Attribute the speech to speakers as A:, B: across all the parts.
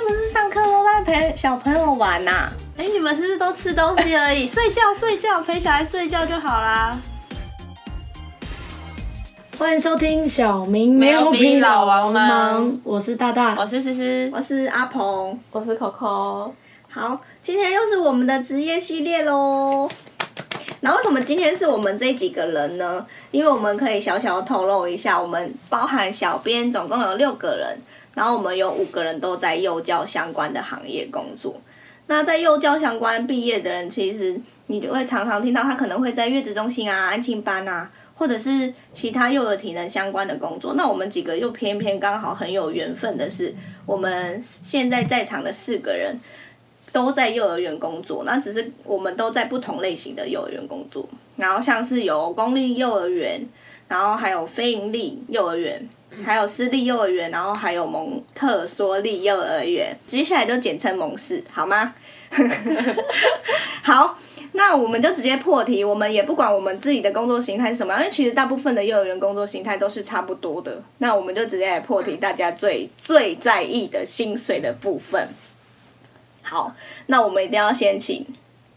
A: 是不是上课都在陪小朋友玩呐、
B: 哎、你们是不是都吃东西而已？睡觉睡觉，陪小孩睡觉就好啦。
C: 欢迎收听小明
B: 没有老王
C: 忙
B: 忙
C: 我是大大。
B: 我是思思，
A: 我是阿鹏，
B: 我是 Coco。
A: 好，今天又是我们的职业系列喽。那为什么今天是我们这几个人呢？因为我们可以小小透露一下，我们包含小编总共有六个人，然后我们有五个人都在幼教相关的行业工作。那在幼教相关毕业的人，其实你就会常常听到他可能会在月子中心啊、安亲班啊，或者是其他幼儿体能相关的工作。那我们几个又偏偏刚好很有缘分的是，我们现在在场的四个人都在幼儿园工作，那只是我们都在不同类型的幼儿园工作。然后像是有公立幼儿园，然后还有非营利幼儿园，还有私立幼儿园，然后还有蒙特梭利幼儿园，接下来就简称蒙氏，好吗？好，那我们就直接破题，我们也不管我们自己的工作形态是什么，因为其实大部分的幼儿园工作形态都是差不多的。那我们就直接来破题，大家最最在意的薪水的部分。好，那我们一定要先请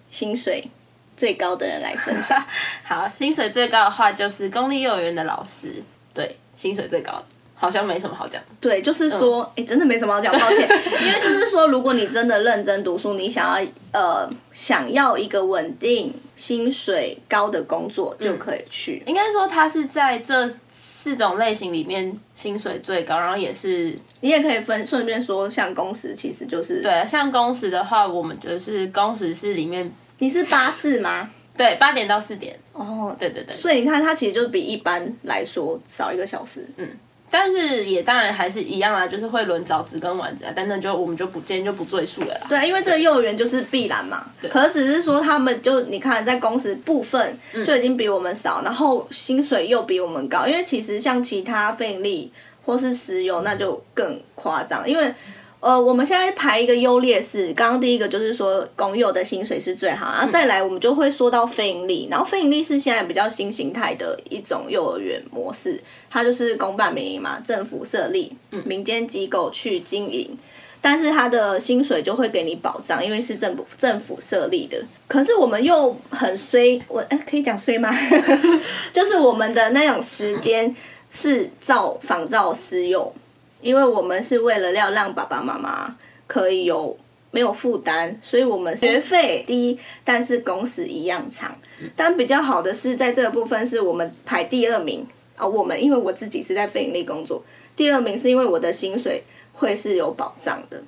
A: 薪水最高的人来分享。
B: 好，薪水最高的话就是公立幼儿园的老师，对，薪水最高的，好像没什么好讲。
A: 对，就是说，哎、真的没什么好讲，抱歉，因为就是说，如果你真的认真读书，你想要呃想要一个稳定、薪水高的工作，就可以去。
B: 应该说他是在这四种类型里面薪水最高，然后也是
A: 你也可以分顺便说，像工时其实就是，
B: 对。像工时的话，我们就是工时是里面
A: 你是八四吗？
B: 对八点到四点，
A: 哦，
B: 对对对。
A: 所以你看，它其实就比一般来说少一个小时。嗯，
B: 但是也当然还是一样啊，就是会轮早值跟晚值啊，但那就我们就不今天就不赘述了啦。
A: 对，因为这个幼儿园就是必然嘛。可是只是说他们就你看在工时部分就已经比我们少，然后薪水又比我们高，因为其实像其他非盈利或是石油那就更夸张，因为。呃，我们现在排一个优劣势，刚刚第一个就是说公有的薪水是最好，然后再来我们就会说到非盈利，然后非盈利是现在比较新形态的一种幼儿园模式，它就是公办民营嘛，政府设立，民间机构去经营，但是它的薪水就会给你保障，因为是政府政府设立的。可是我们又很衰，我哎、可以讲衰吗？就是我们的那种时间是照仿照私幼，因为我们是为了要让爸爸妈妈可以有没有负担，所以我们学费低，但是工时一样长。但比较好的是，在这个部分是我们排第二名啊、我们因为我自己是在非盈利工作，第二名是因为我的薪水会是有保障的，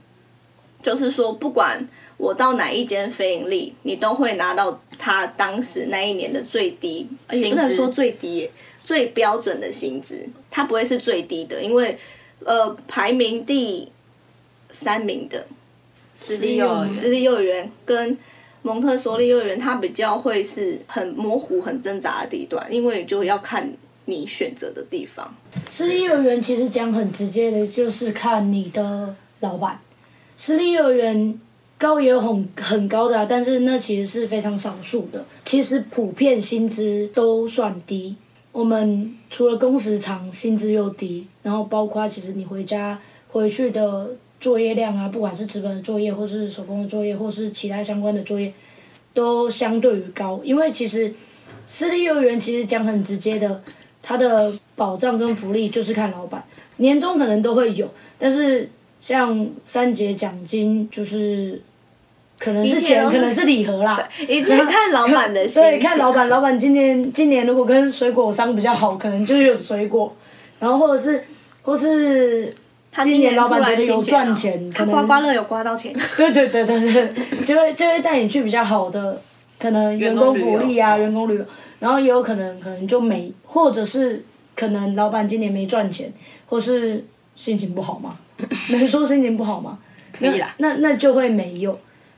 A: 就是说不管我到哪一间非盈利，你都会拿到他当时那一年的最低，也不能说最低，最标准的薪资，它不会是最低的，因为呃排名第三名的
B: 私立幼儿园
A: 私立幼儿园跟蒙特梭利幼儿园，它比较会是很模糊、很挣扎的地段，因为就要看你选择的地方。
C: 私立幼儿园其实讲很直接的，就是看你的老板。私立幼儿园高也有很很高的、啊，但是那其实是非常少数的。其实普遍薪资都算低。我们除了工时长，薪资又低，然后包括其实你回家回去的作业量啊，不管是纸本的作业，或是手工的作业，或是其他相关的作业，都相对于高。因为其实私立幼儿园其实讲很直接的，它的保障跟福利就是看老板，年终可能都会有，但是像三节奖金就是可能是钱，可能是礼盒啦。
A: 一定看老板的心情，
C: 对，看老板，老板今年今年如果跟水果商比较好，可能就有水果，然后或者是或是
A: 他
C: 今年老板觉得有赚钱，可能
A: 刮刮乐有刮到钱，
C: 对对对对对，就会就会带你去比较好的，可能员工福利啊，员工旅游，然后也有可能可能就没，或者是可能老板今年没赚钱，或是心情不好嘛，能说心情不好吗？
B: 可以啦。
C: 那那那就会没有。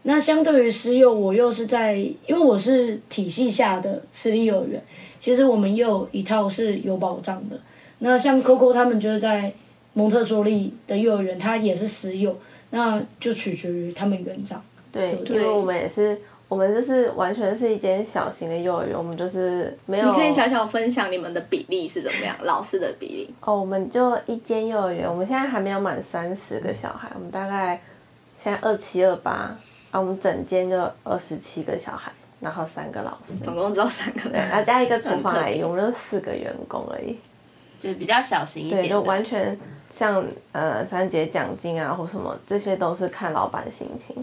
C: 那相对于私幼，我又是在，因为我是体系下的私立幼儿园，其实我们又有一套是有保障的。那像 Coco 他们就是在蒙特梭利的幼儿园，他也是私幼，那就取决于他们园长。
D: 对，
C: 对
D: 因为我们也是，我们就是完全是一间小型的幼儿园，我们就是没有。
A: 你可以小小分享你们的比例是怎么样，老师的比例。
D: 哦，我们就一间幼儿园，我们现在还没有满三十个小孩，我们大概现在二七二八啊，我们整间就二十七个小孩，然后三个老师，
A: 总共只有三个人，
D: 然后加一个 厨房
A: 很特别
D: 阿姨，我们就四个员工而已。
B: 就是比较小型一
D: 对，就。完全像呃三节奖金啊或什么，这些都是看老板的心情。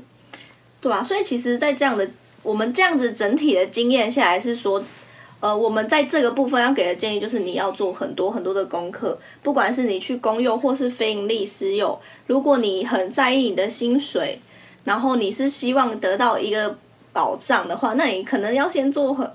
A: 对啊，所以其实，在这样的我们这样子整体的经验下来，是说，呃，我们在这个部分要给的建议就是，你要做很多很多的功课，不管是你去公幼或是非营利私幼，如果你很在意你的薪水，然后你是希望得到一个保障的话，那你可能要先做很。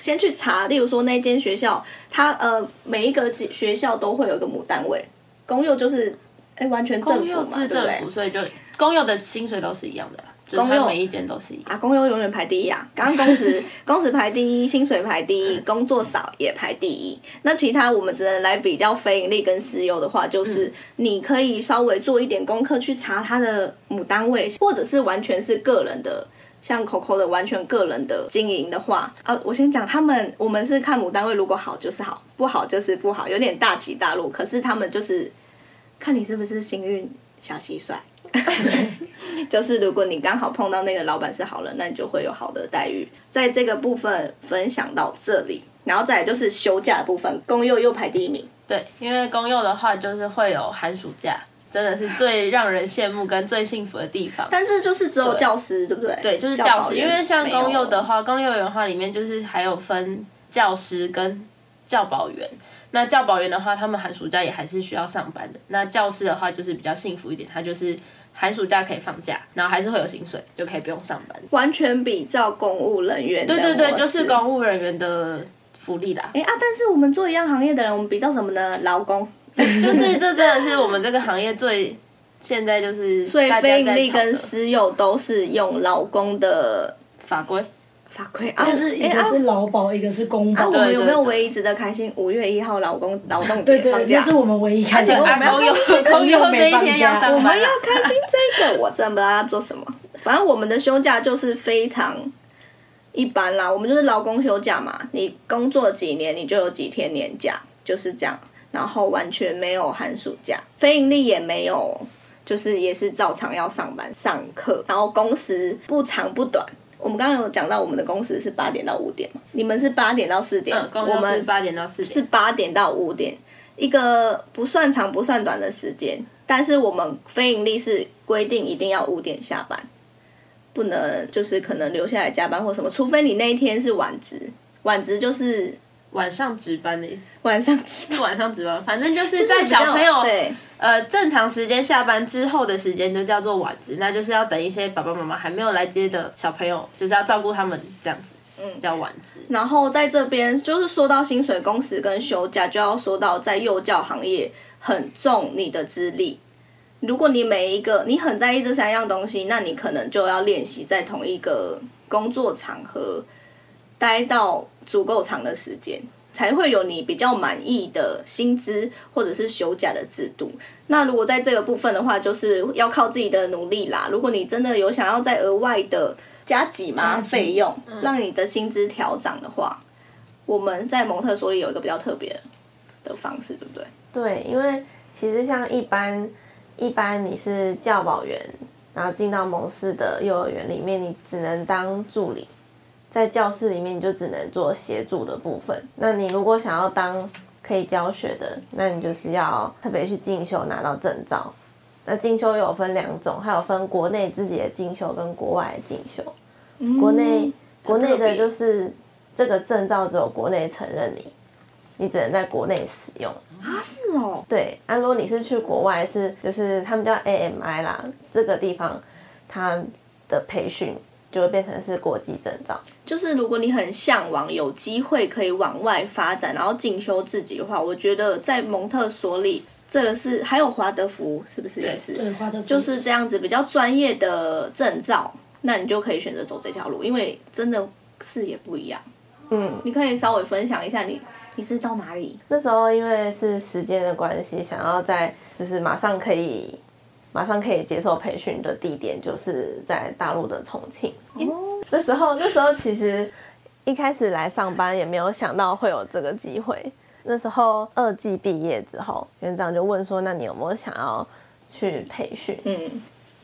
A: 先去查，例如说那间学校，它呃每一个学校都会有一个母单位，公幼就是哎完全政府嘛，
B: 公幼制
A: 对不对
B: 政府，？所以就公幼的薪水都是一样的
A: 公幼
B: 它每一间都是一样。
A: 啊，公优永远排第一啊！刚刚工时工时排第一，薪水排第一，工作少也排第一。那其他我们只能来比较非盈利跟私有的话，就是你可以稍微做一点功课去查它的母单位，或者是完全是个人的。像 Coco 的完全个人的经营的话，啊，我先讲他们，我们是看母单位，如果好就是好，不好就是不好，有点大起大落。可是他们就是看你是不是幸运小蟋蟀，就是如果你刚好碰到那个老板是好人，那你就会有好的待遇。在这个部分分享到这里，然后再来就是休假的部分，公幼又排第一名。
B: 对，因为公幼的话就是会有寒暑假，真的是最让人羡慕跟最幸福的地方。
A: 但这就是只有教师，对不对？
B: 对，就是教师，因为像公幼的话，公立幼儿园的话里面就是还有分教师跟教保员。那教保员的话，他们寒暑假也还是需要上班的。那教师的话就是比较幸福一点，他就是寒暑假可以放假，然后还是会有薪水，就可以不用上班。
A: 完全比照公务人员的
B: 对对对，就是公务人员的福利啦。
A: 哎啊，但是我们做一样行业的人，我们比较什么呢？劳工。
B: 就是这真的是我们这个行业最现在就是
A: 所以非盈利跟私有都是用劳工的
B: 法规。
A: 法规啊，
C: 就是一个是劳保，一个是公保。
A: 啊，我们有没有唯一值得开心？五月一号劳工劳动
C: 对对，
A: 节放假
C: 那是我们唯一开心的
B: 啊
C: 事。
B: 公有有
C: 有没
B: 那一天要上班啊
A: 我们要开心这个，我真的不知道要做什么。反正我们的休假就是非常一般啦，我们就是劳工休假嘛，你工作几年你就有几天年假，就是这样。然后完全没有寒暑假，非盈利也没有，就是也是照常要上班上课，然后工时不长不短。我们刚刚有讲到我们的公司是八点到五点嘛，你们是八点到四点，
B: 嗯，公
A: 我
B: 们是
A: 们
B: 八点到四点是。
A: 八点到五点，一个不算长不算短的时间。但是我们非盈利是规定一定要五点下班，不能就是可能留下来加班或什么，除非你那一天是晚值，晚值就是
B: 晚上值班的意思，
A: 晚上值
B: 晚上值班，反正就是在小朋友
A: 对
B: 呃正常时间下班之后的时间就叫做晚值，那就是要等一些爸爸妈妈还没有来接的小朋友，就是要照顾他们这样子，嗯，叫晚值。
A: 然后在这边就是说到薪水、工时跟休假，就要说到在幼教行业很重你的资历。如果你每一个你很在意这三样东西，那你可能就要练习在同一个工作场合待到足够长的时间，才会有你比较满意的薪资或者是休假的制度。那如果在这个部分的话，就是要靠自己的努力啦。如果你真的有想要再额外的加几嘛费用，让你的薪资调涨的话，我们在蒙特梭利有一个比较特别的方式，对不对？
D: 对，因为其实像一般一般你是教保员，然后进到蒙氏的幼儿园里面，你只能当助理，在教室里面你就只能做协助的部分。那你如果想要当可以教学的，那你就是要特别去进修拿到证照。那进修有分两种，还有分国内自己的进修跟国外的进修。国内国内的就是这个证照只有国内承认你，你只能在国内使用。
A: 啊，是哦，
D: 对，啊，如果你是去国外，是就是他们叫 AMI 啦，这个地方它的培训就会变成是国际证照。
A: 就是如果你很向往有机会可以往外发展，然后进修自己的话，我觉得在蒙特梭利这个是还有华德福是不是也是？
C: 对，花的
A: 就是这样子比较专业的证照，那你就可以选择走这条路，因为真的视野不一样。
D: 嗯，
A: 你可以稍微分享一下你你是到哪里？
D: 那时候因为是时间的关系，想要在就是马上可以马上可以接受培训的地点，就是在大陆的重庆。
A: 哦，
D: 那时候那时候其实一开始来上班也没有想到会有这个机会。那时候二季毕业之后，园长就问说：“那你有没有想要去培训？”
A: 嗯，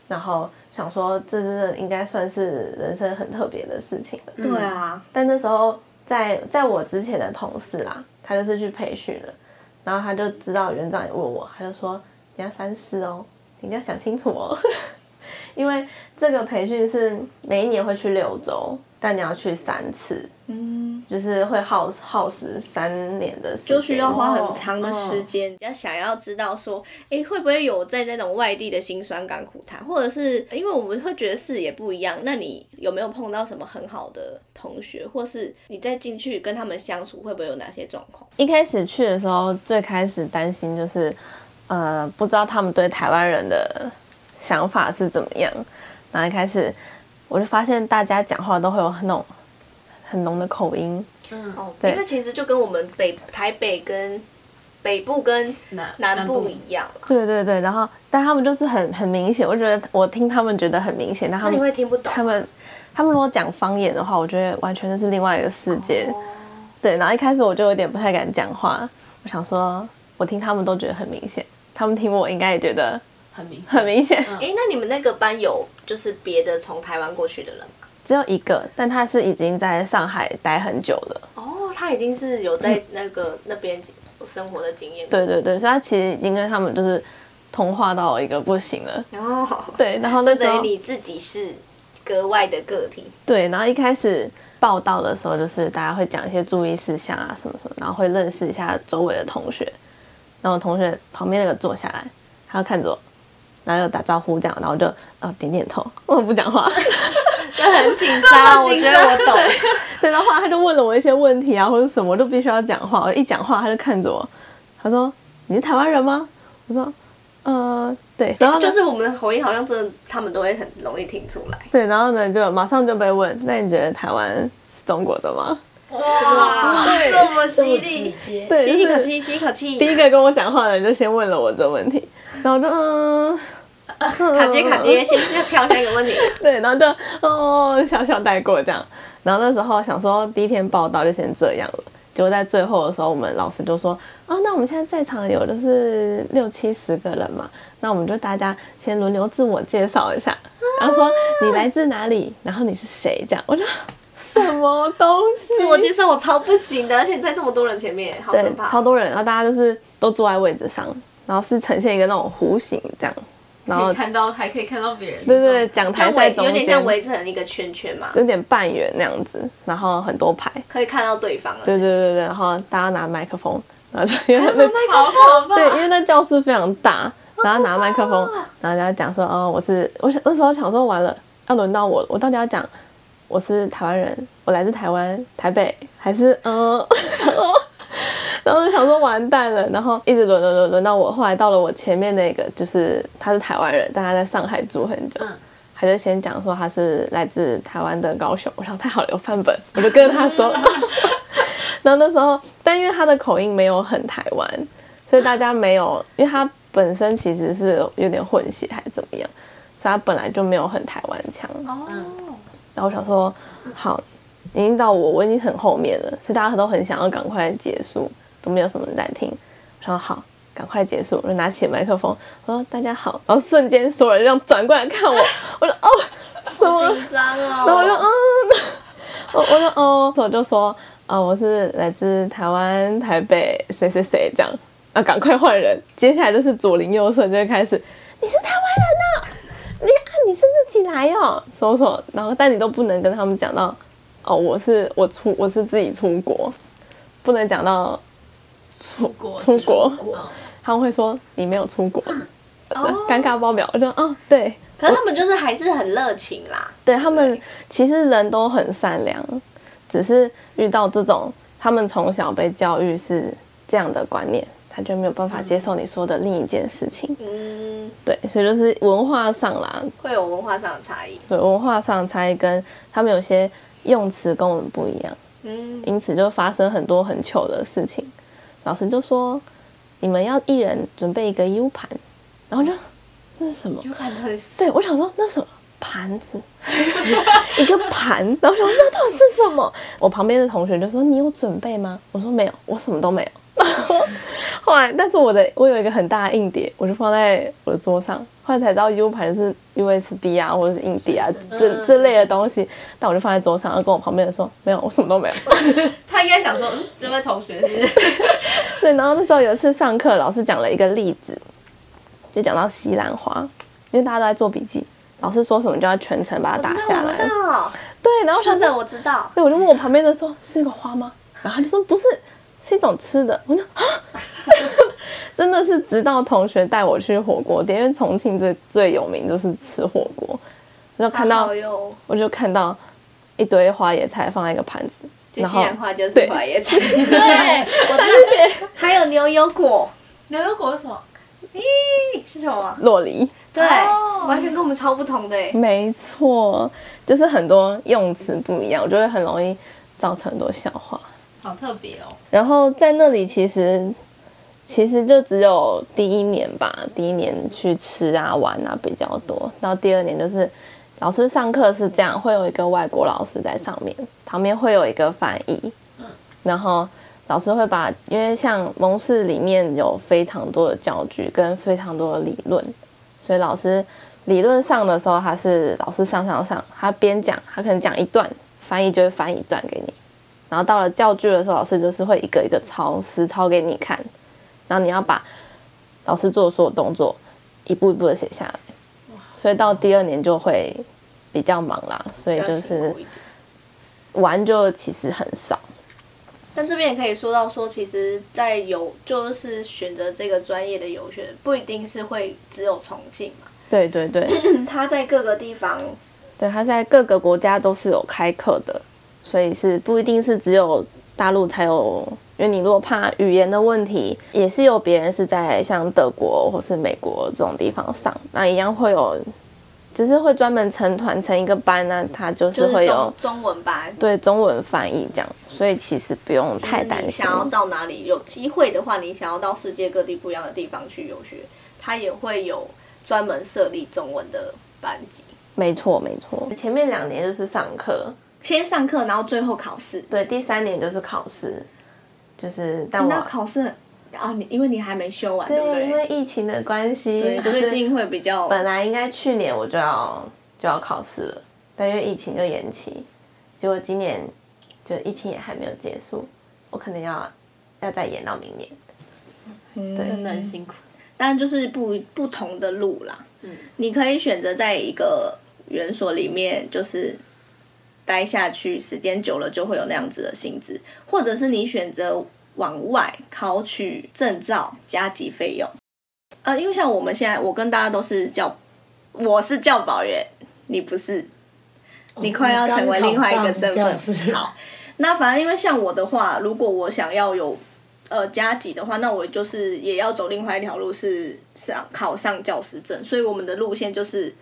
D: 然后想说这真的应该算是人生很特别的事情了。
A: 对啊，
D: 但那时候在在我之前的同事啦，他就是去培训了，然后他就知道园长也问我，他就说你要三思哦，你一定要想清楚哦，因为这个培训是每一年会去六周，但你要去三次，
A: 嗯，
D: 就是会耗耗时三年的时间，
A: 就需要花很长的时间。要想要知道说，哎，会不会有在那种外地的辛酸甘苦谈，或者是因为我们会觉得视野不一样，那你有没有碰到什么很好的同学，或是你再进去跟他们相处，会不会有哪些状况？
D: 一开始去的时候，最开始担心就是，呃，不知道他们对台湾人的想法是怎么样。然后一开始我就发现大家讲话都会有那种很浓的口音，
A: 哦，
D: 对
A: 因为其实就跟我们北台北跟北部跟
B: 南
A: 南部一样嘛，
D: 对对对，然后但他们就是很很明显，我觉得我听他们觉得很明显，但他
A: 们你
D: 们
A: 会听不懂。
D: 他们他们如果讲方言的话，我觉得完全就是另外一个世界。
A: 哦
D: 对，然后一开始我就有点不太敢讲话，我想说，我听他们都觉得很明显，他们听我应该也觉得
B: 很明
D: 很明显。
A: 哎、那你们那个班有就是别的从台湾过去的人吗？
D: 只有一个，但他是已经在上海待很久了。
A: 哦，他已经是有在那个、那边生活的经验。
D: 对对对，所以他其实已经跟他们就是通话到一个不行了。
A: 哦，
D: 对，然后那时候
A: 等于你自己是格外的个体。
D: 对，然后一开始报道的时候，就是大家会讲一些注意事项啊什么什么，然后会认识一下周围的同学。然后我同学旁边那个坐下来，他就看着我，然后就打招呼这样，然后就呃点点头，我不讲话。
A: 就很紧张，我觉得我懂。
D: 对，然后后来他就问了我一些问题啊，或者什么，我就必须要讲话。我一讲话，他就看着我，他说：“你是台湾人吗？”我说：“呃，对。”然后
A: 就是我们的口音好像真的，他们都会很容易听出来。
D: 对，然后呢就马上就被问：“那你觉得台湾是中国的吗
A: 哇，这么犀
C: 这么直
A: 利，
C: 接？”，
D: 对，就是
A: 吸一口气，吸一口气。
D: 第一个跟我讲话的人就先问了我这个问题，然后就嗯。
A: 卡接卡接，先先挑下一个问题。
D: 对，然后就哦小小带过这样，然后那时候想说第一天报道就先这样了，结果在最后的时候，我们老师就说啊、那我们现在在场有的是六七十个人嘛，那我们就大家先轮流自我介绍一下，然后说你来自哪里，然后你是谁这样，我就什么东西？
A: 自我介绍我超不行的，而且在这么多人前面，好可，怕。
D: 超多人，然后大家就是都坐在位置上，然后是呈现一个那种弧形这样，然后
B: 看到还可以看到别人。
D: 对对对，讲台在中间，
A: 有点像围成一个圈圈嘛，
D: 有点半圆那样子，然后很多排。
A: 可以看到对方了。
D: 对对对对，然后大家拿麦克风，然后就因为那
B: 好可怕。
D: 对，因为那教室非常大，然后拿麦克风，然后就要讲说，哦，我是我想那时候想说完了，要轮到我，我到底要讲我是台湾人，我来自台湾台北，还是嗯，然后就想说完蛋了，然后一直轮轮轮轮到我，后来到了我前面那个，就是他是台湾人，但他在上海住很久。
B: 嗯
D: 他就先讲说他是来自台湾的高雄，我想太好了，有范本，我就跟着他说。然后那时候，但因为他的口音没有很台湾，所以大家没有，因为他本身其实是有点混血还是怎么样，所以他本来就没有很台湾腔。
A: 哦，
D: 然后我想说，好，已经到我，我已经很后面了，所以大家都很想要赶快结束，都没有什么人在听。我说好，赶快结束，我就拿起麦克风，我说大家好，然后瞬间所有人这样转过来看我，我说哦，什么？
A: 紧张哦。
D: 然后我就嗯，我我就哦，我就说啊、我是来自台湾台北谁谁谁这样，啊，赶快换人。接下来就是左邻右舍就会开始，你是台湾人呐、你啊你是自己来哦，什么什么，然后但你都不能跟他们讲到，哦，我是我出我是自己出国，不能讲到
B: 出国
D: 出国。
B: 嗯
D: 他们会说你没有出国，尴尬爆表。我就哦对，
A: 可是他们就是还是很热情啦。
D: 对他们其实人都很善良，只是遇到这种他们从小被教育是这样的观念，他就没有办法接受你说的另一件事情。
A: 嗯，
D: 对，所以就是文化上啦，
A: 会有文化上的差异。
D: 对文化上的差异跟他们有些用词跟我们不一样，
A: 嗯，
D: 因此就发生很多很糗的事情。老师就说你们要一人准备一个 U 盘，然后就那是什么？
A: 有可能
D: 对，我想说那什么盘子，一个盘，然后我想说那到底是什么？我旁边的同学就说你有准备吗？我说没有，我什么都没有。后 后来，但是我的我有一个很大的硬碟，我就放在我的桌上。后来才知道 U 盘是 USB 啊，或者是硬碟啊，这这类的东西。但我就放在桌上，然后跟我旁边的说：“没有，我什么都没有。
B: 他应该想说，嗯，这位同学是。
D: 对，然后那时候有一次上课，老师讲了一个例子，就讲到西兰花，因为大家都在做笔记，老师说什么就要全程把它打下来。对，然后
A: 是的，我知道。
D: 对，我就问我旁边的说：“是一个花吗？”然后他就说：“不是，是一种吃的。”我说：“啊。”真的是直到同学带我去火锅店，因为重庆最最有名就是吃火锅，我就看到，我就看到一堆花椰菜放在一个盘子，
A: 然后花就是花椰菜，对，
D: 我之前
A: 还有牛油果，
B: 牛油果是什么？
A: 咦，是什么？
D: 洛梨，
A: 对，完全跟我们超不同的，
D: 没错，就是很多用词不一样，我觉得很容易造成很多笑话，
B: 好特别哦。
D: 然后在那里其实。其实就只有第一年吧，第一年去吃啊玩啊比较多。到第二年就是老师上课是这样，会有一个外国老师在上面，旁边会有一个翻译。然后老师会把，因为像蒙氏里面有非常多的教具跟非常多的理论，所以老师理论上的时候，他是老师上上上，他边讲，他可能讲一段，翻译就会翻一段给你。然后到了教具的时候，老师就是会一个一个抄实抄给你看。然后你要把老师做的所有动作一步一步的写下来，所以到第二年就会比较忙啦，所以就是玩就其实很少。
A: 但这边也可以说到说，其实，在游就是选择这个专业的游学，不一定是会只有重庆嘛。
D: 对对对，
A: 他在各个地方，
D: 对他在各个国家都是有开课的，所以是不一定是只有大陆才有。因为你如果怕语言的问题，也是有别人是在像德国或是美国这种地方上，那一样会有，就是会专门成团成一个班呢，他就是会有
A: 中文班，
D: 对中文翻译这样，所以其实不用太担心。
A: 想要到哪里有机会的话，你想要到世界各地不一样的地方去游学，他也会有专门设立中文的班级。
D: 没错没错，前面两年就是上课，
A: 先上课，然后最后考试。
D: 对，第三年就是考试。就是，但我
A: 考试啊，你因为你还没修完，对不对？
D: 因为疫情的关系，
A: 最近会比较。
D: 本来应该去年我就要就要考试了，但因为疫情就延期，结果今年就疫情也还没有结束，我可能要要再延到明年。
B: 嗯，真的很辛苦，
A: 但就是不不同的路啦。嗯，你可以选择在一个园所里面，就是。待下去时间久了就会有那样子的性质，或者是你选择往外考取证照加急费用。呃，因为像我们现在，我跟大家都是教，我是教保员，你不是，你快要成为另外一个身份。好，那反正因为像我的话，如果我想要有呃加急的话，那我就是也要走另外一条路，是上考上教师证。所以我们的路线就是。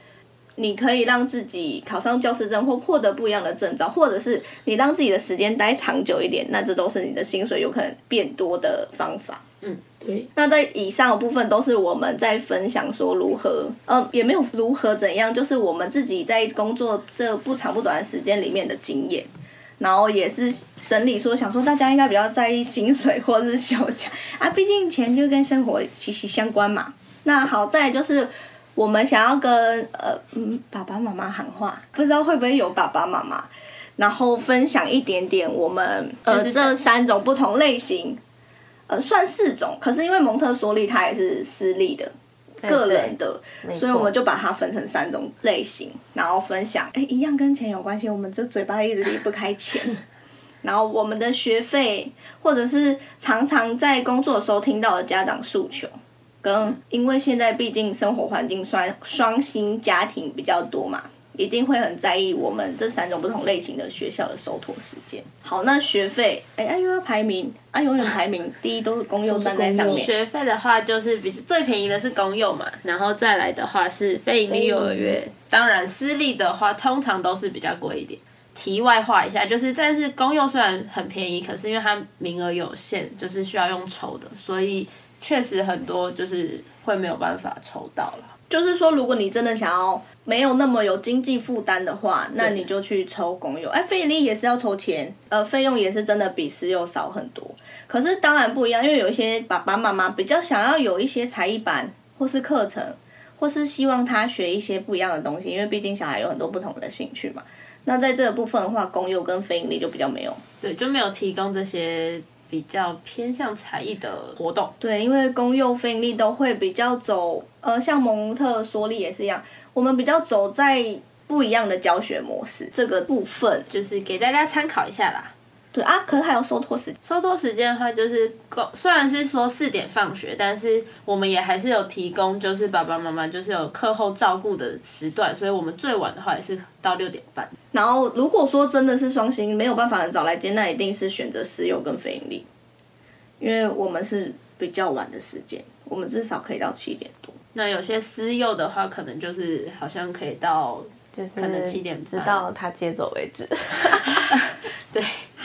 A: 你可以让自己考上教师证或获得不一样的证照，或者是你让自己的时间待长久一点，那这都是你的薪水有可能变多的方法。
C: 嗯，对。
A: 那在以上的部分都是我们在分享说如何，呃，也没有如何怎样，就是我们自己在工作这不长不短的时间里面的经验，然后也是整理说想说大家应该比较在意薪水或是休假啊，毕竟钱就跟生活息息相关嘛。那好在就是。我们想要跟呃嗯爸爸妈妈喊话，不知道会不会有爸爸妈妈，然后分享一点点我们呃这三种不同类型，呃算四种，可是因为蒙特梭利它也是私立的，个人的，所以我们就把它分成三种类型，然后分享，哎一样跟钱有关系，我们这嘴巴一直离不开钱，然后我们的学费，或者是常常在工作的时候听到的家长诉求。跟因为现在毕竟生活环境双双薪家庭比较多嘛，一定会很在意我们这三种不同类型的学校的收托时间。好，那学费，哎，啊又要排名，啊永远排名第一都是公幼站在上面。
B: 学费的话，就是比最便宜的是公幼嘛，然后再来的话是非盈利幼儿园，当然私立的话通常都是比较贵一点。题外话一下，就是但是公幼虽然很便宜，可是因为它名额有限，就是需要用抽的，所以。确实很多就是会没有办法抽到了。
A: 就是说，如果你真的想要没有那么有经济负担的话，那你就去抽公有。哎，费力也是要抽钱，呃，费用也是真的比私有少很多。可是当然不一样，因为有一些爸爸妈妈比较想要有一些才艺班或是课程，或是希望他学一些不一样的东西，因为毕竟小孩有很多不同的兴趣嘛。那在这个部分的话，公有跟非盈利就比较没有。
B: 对，就没有提供这些比较偏向才艺的活动。
A: 对，因为公幼非盈利都会比较走，呃，像蒙特梭利也是一样，我们比较走在不一样的教学模式这个部分。
B: 就是给大家参考一下啦。
A: 对啊，可是还有收托时间，
B: 收托时间的话，就是够虽然是说四点放学，但是我们也还是有提供，就是爸爸妈妈就是有课后照顾的时段，所以我们最晚的话也是到六点半。
A: 然后如果说真的是双薪没有办法很早来接，那一定是选择私幼跟非盈利，因为我们是比较晚的时间，我们至少可以到七点多。
B: 那有些私幼的话，可能就是好像可以到
D: 就是
B: 可能七点半
D: 直到他接走为止。
B: 对。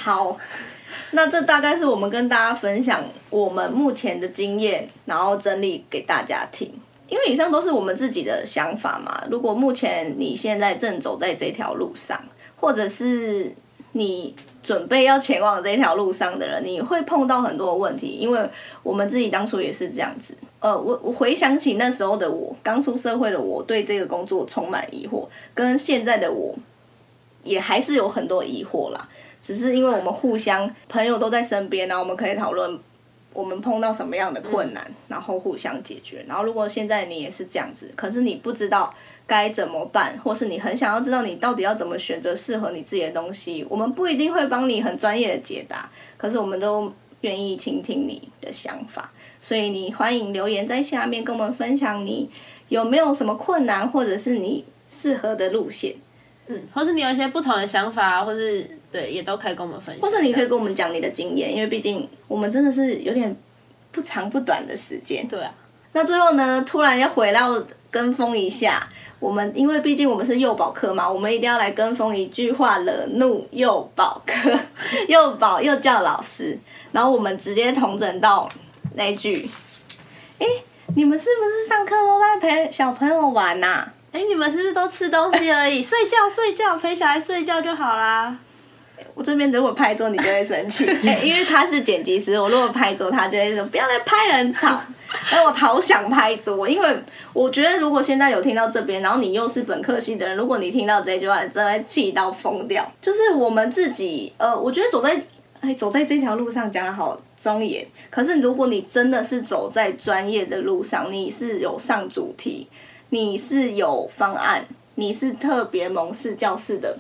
A: 好，那这大概是我们跟大家分享我们目前的经验，然后整理给大家听。因为以上都是我们自己的想法嘛。如果目前你现在正走在这条路上，或者是你准备要前往这条路上的人，你会碰到很多问题。因为我们自己当初也是这样子。呃，我我回想起那时候的我，刚出社会的我，对这个工作充满疑惑，跟现在的我也还是有很多疑惑啦。只是因为我们互相朋友都在身边，然后我们可以讨论我们碰到什么样的困难，然后互相解决。然后如果现在你也是这样子，可是你不知道该怎么办，或是你很想要知道你到底要怎么选择适合你自己的东西，我们不一定会帮你很专业的解答，可是我们都愿意倾听你的想法。所以你欢迎留言在下面跟我们分享你有没有什么困难，或者是你适合的路线。
B: 嗯，或是你有一些不同的想法，或是。对，也都可以跟我们分享。
A: 或者你可以跟我们讲你的经验，因为毕竟我们真的是有点不长不短的时间。
B: 对啊。
A: 那最后呢，突然要回到跟风一下，我们因为毕竟我们是幼保课嘛，我们一定要来跟风一句话，惹怒幼保课，幼保幼教老师，然后我们直接同整到那句：哎，你们是不是上课都在陪小朋友玩呐？
B: 哎，你们是不是都吃东西而已，睡觉睡觉，陪小孩睡觉就好啦？
A: 我这边如果拍桌，你就会生气，因为他是剪辑师。我如果拍桌，他就会说不要再拍很吵。哎，我好想拍桌，因为我觉得如果现在有听到这边，然后你又是本科系的人，如果你听到这句话，真的气到疯掉。就是我们自己，呃，我觉得走在哎走在这条路上讲的好庄严，可是如果你真的是走在专业的路上，你是有上主题，你是有方案，你是特别蒙氏教室的，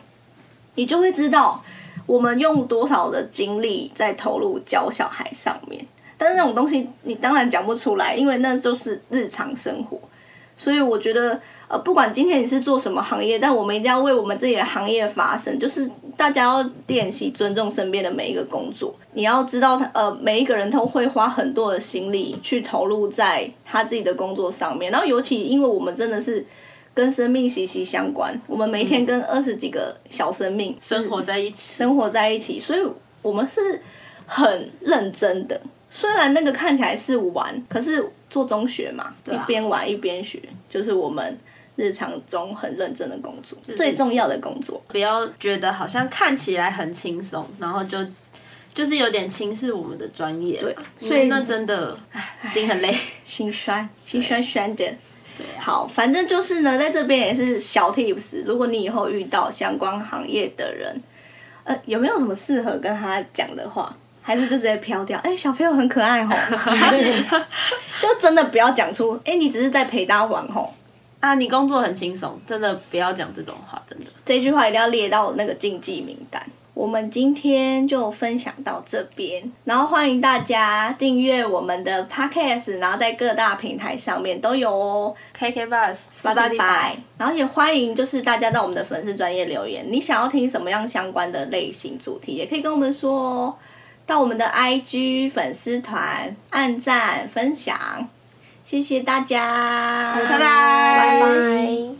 A: 你就会知道。我们用多少的精力在投入教小孩上面？但是那种东西你当然讲不出来，因为那就是日常生活。所以我觉得，呃，不管今天你是做什么行业，但我们一定要为我们自己的行业发声。就是大家要练习尊重身边的每一个工作。你要知道，他呃，每一个人都会花很多的心力去投入在他自己的工作上面。然后尤其因为我们真的是。跟生命息息相关，我们每天跟二十几个小生命
B: 生活在一起，
A: 生活在一起，所以我们是很认真的。虽然那个看起来是玩，可是做中学嘛，一边玩一边学，就是我们日常中很认真的工作，最重要的工作。
B: 不要觉得好像看起来很轻松，然后就就是有点轻视我们的专业，
A: 对，
B: 所以那真的心很累，
A: 心酸，心酸酸的。好，反正就是呢，在这边也是小 tips。如果你以后遇到相关行业的人，呃，有没有什么适合跟他讲的话？还是就直接飘掉？哎，小朋友很可爱吼，就真的不要讲出，哎，你只是在陪他玩吼。
B: 啊，你工作很轻松，真的不要讲这种话，真的。
A: 这句话一定要列到那个禁忌名单。我们今天就分享到这边，然后欢迎大家订阅我们的 podcast，然后在各大平台上面都有哦
B: ，KK Bus、
A: Spotify，然后也欢迎就是大家到我们的粉丝专业留言，你想要听什么样相关的类型主题，也可以跟我们说哦。到我们的 IG 粉丝团按赞分享，谢谢大家，
B: 拜拜，
A: 拜拜。